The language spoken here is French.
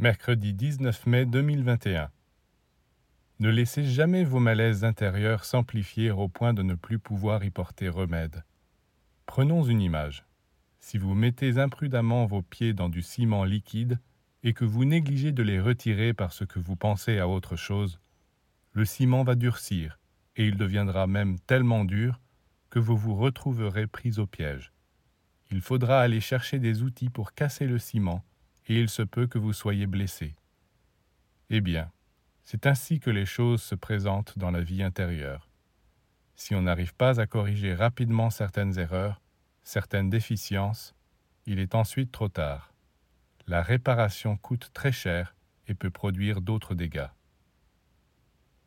Mercredi 19 mai 2021. Ne laissez jamais vos malaises intérieurs s'amplifier au point de ne plus pouvoir y porter remède. Prenons une image. Si vous mettez imprudemment vos pieds dans du ciment liquide et que vous négligez de les retirer parce que vous pensez à autre chose, le ciment va durcir et il deviendra même tellement dur que vous vous retrouverez pris au piège. Il faudra aller chercher des outils pour casser le ciment et il se peut que vous soyez blessé. Eh bien, c'est ainsi que les choses se présentent dans la vie intérieure. Si on n'arrive pas à corriger rapidement certaines erreurs, certaines déficiences, il est ensuite trop tard. La réparation coûte très cher et peut produire d'autres dégâts.